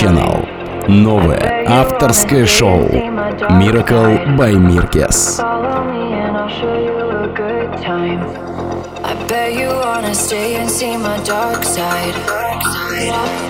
Channel. Новое авторское шоу Miracle by Mirkes. I bet you wanna stay and see my dark side. Dark side.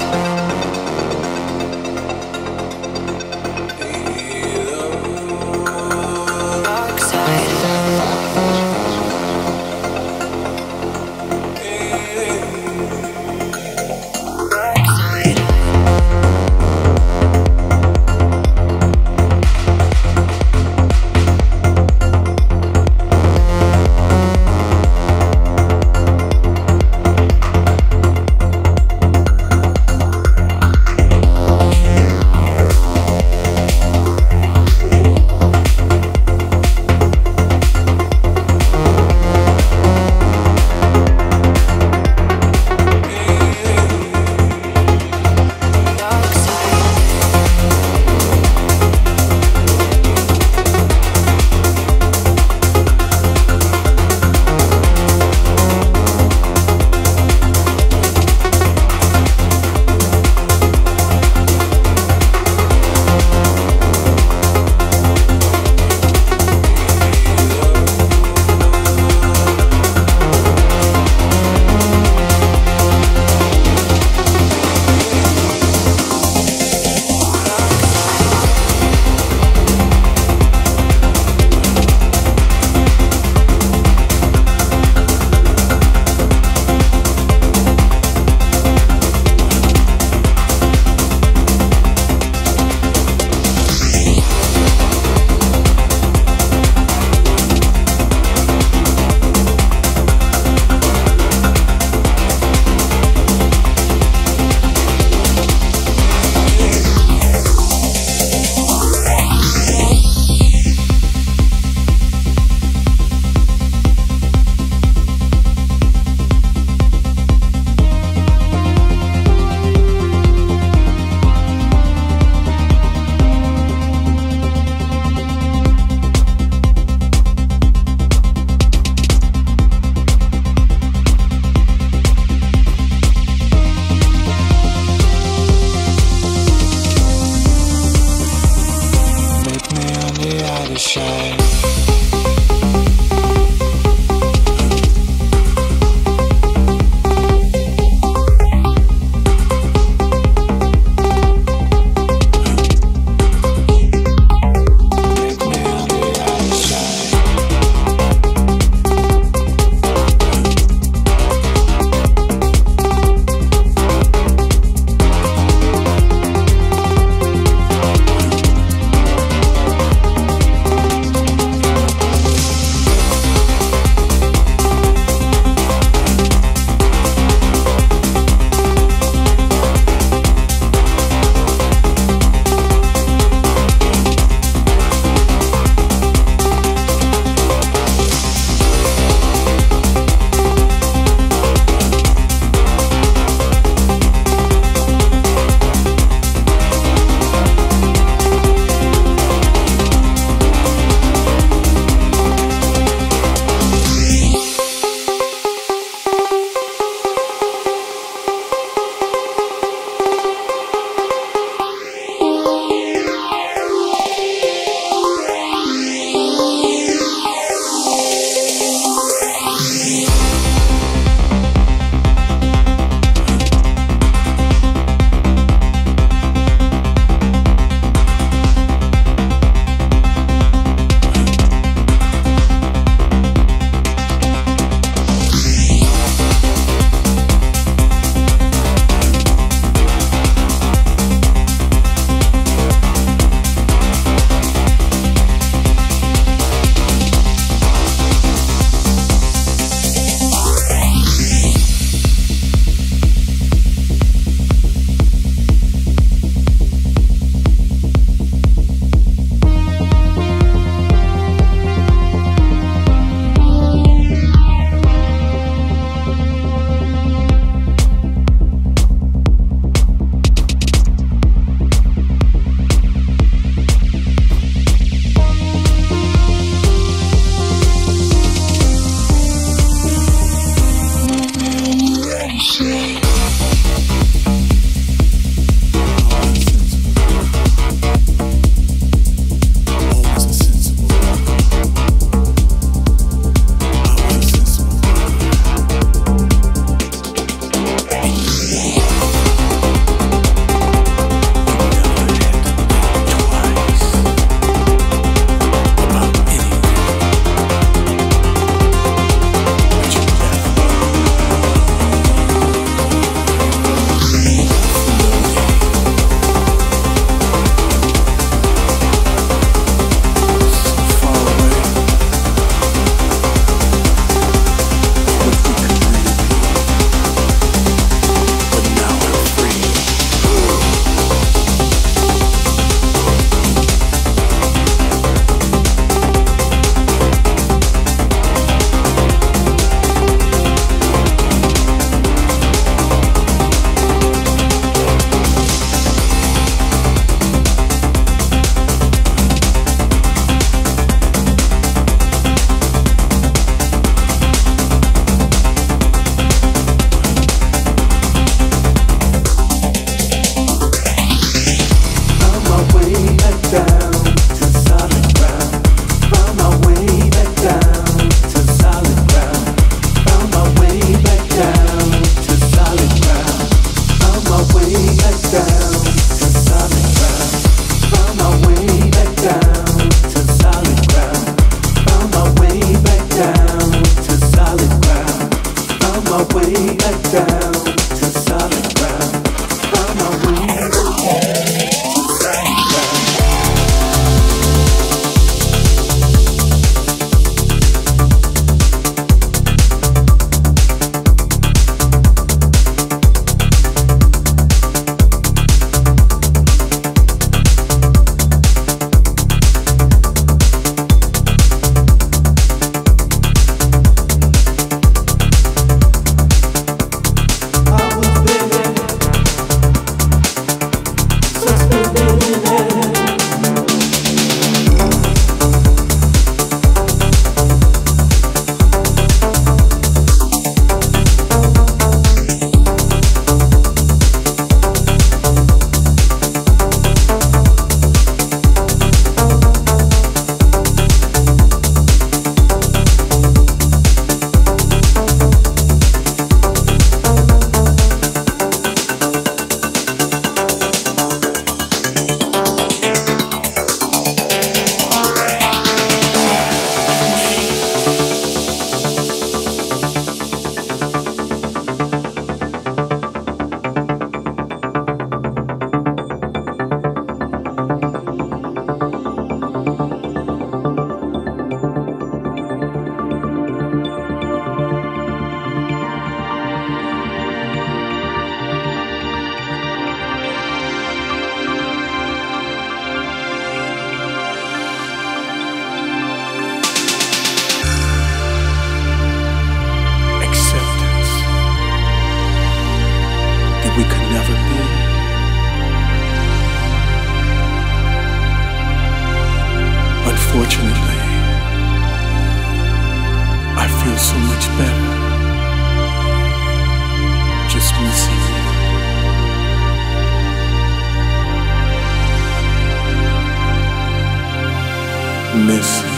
miss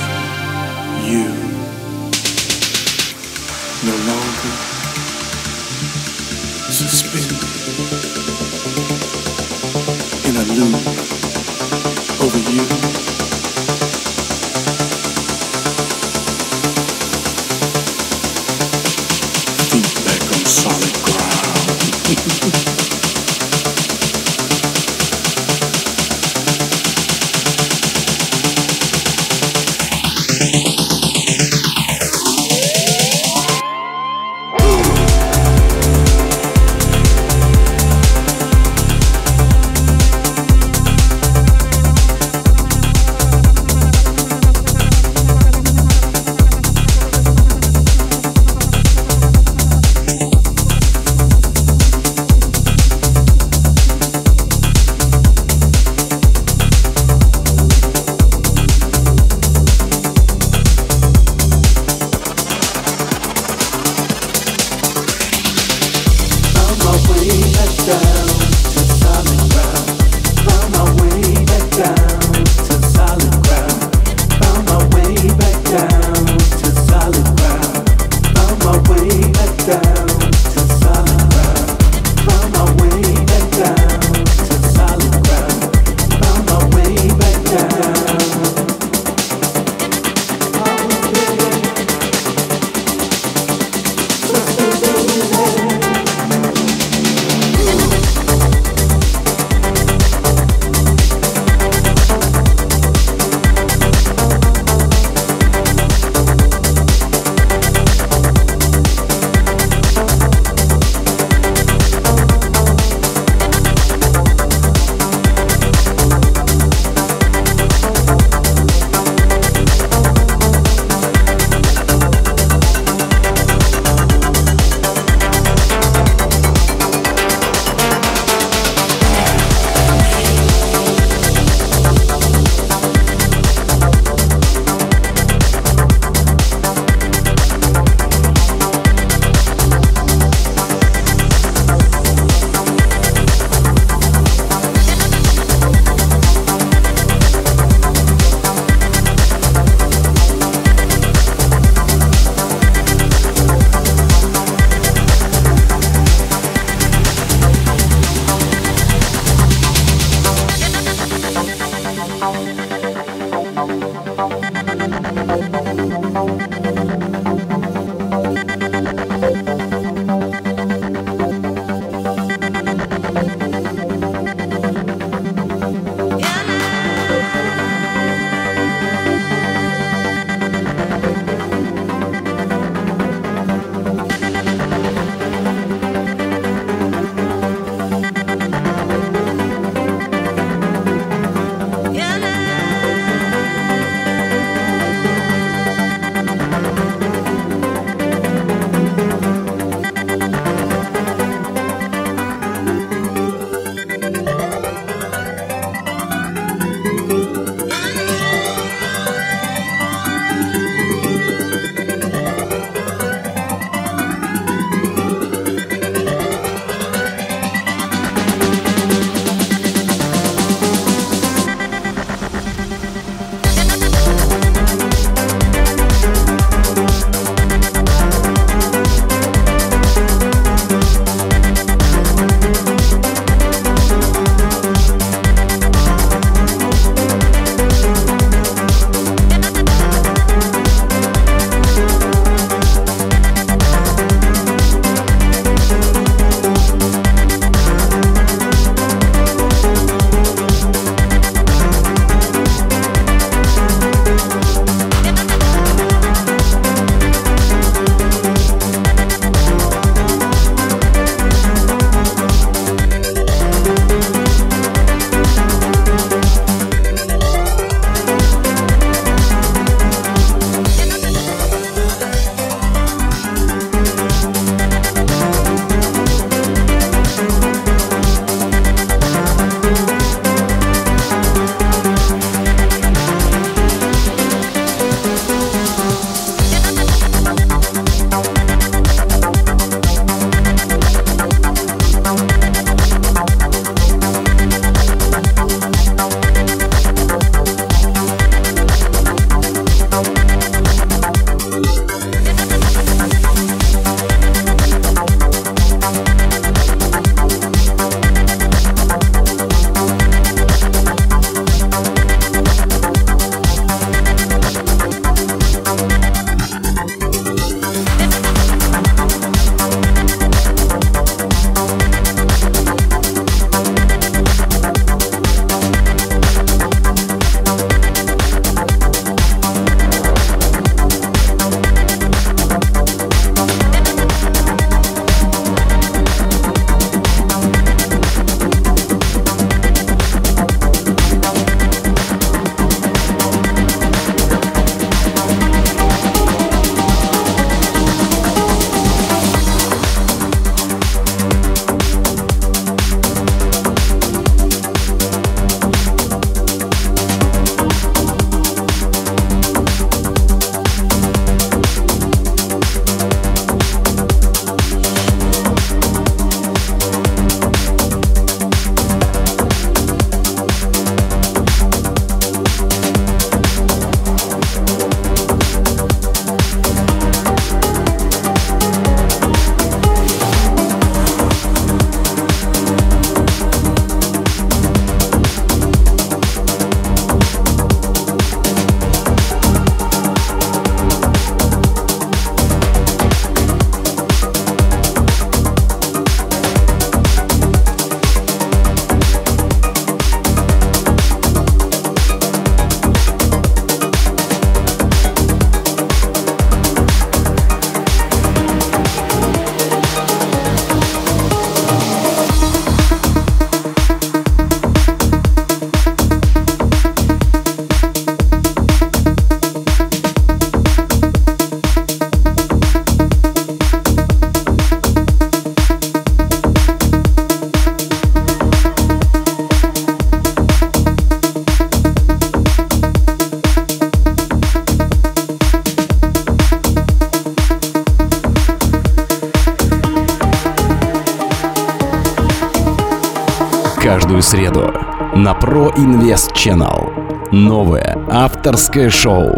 на Pro Invest Channel. Новое авторское шоу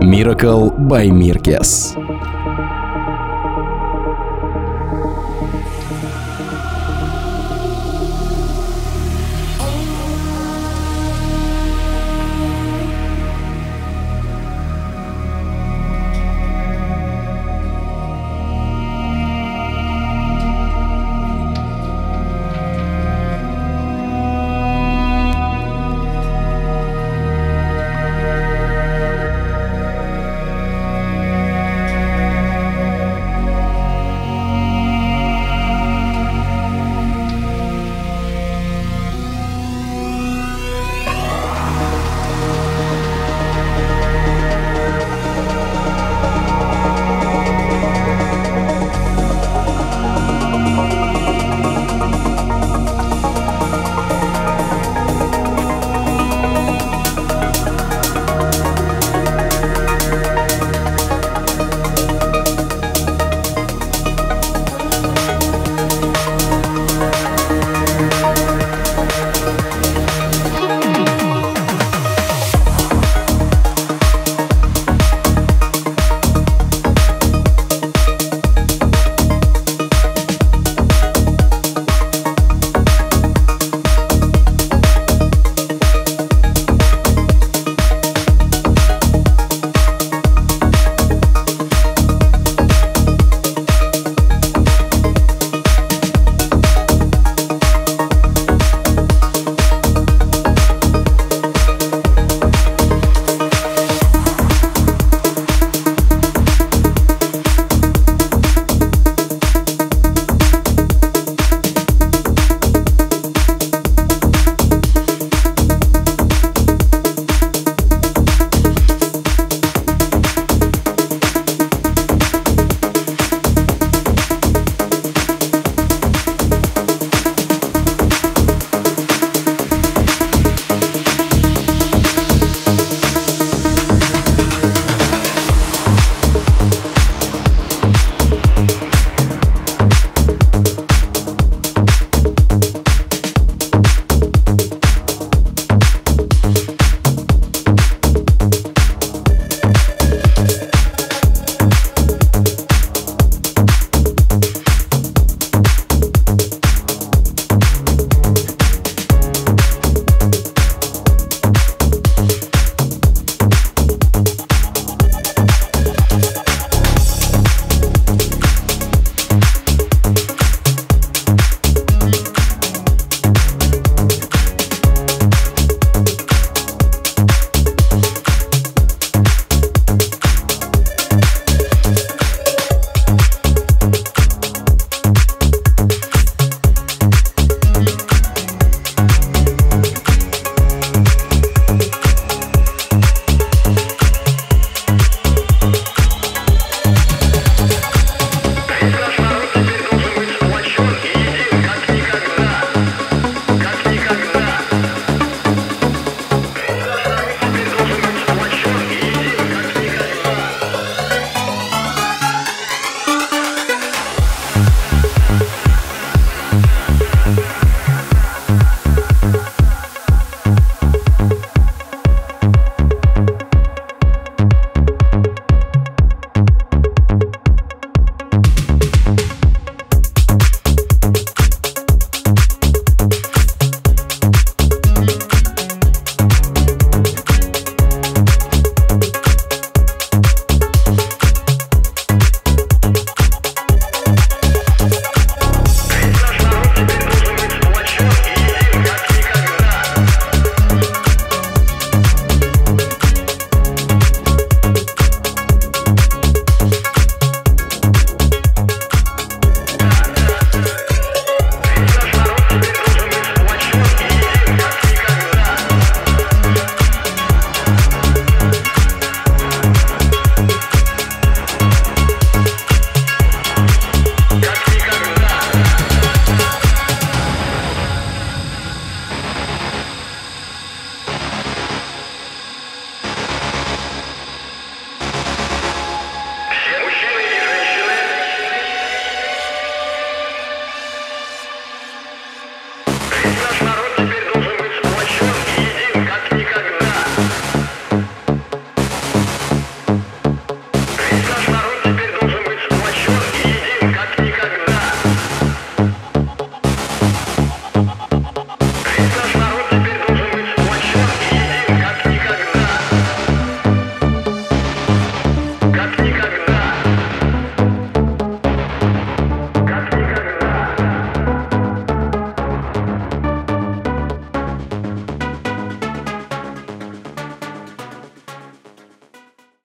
Miracle by Mirkes.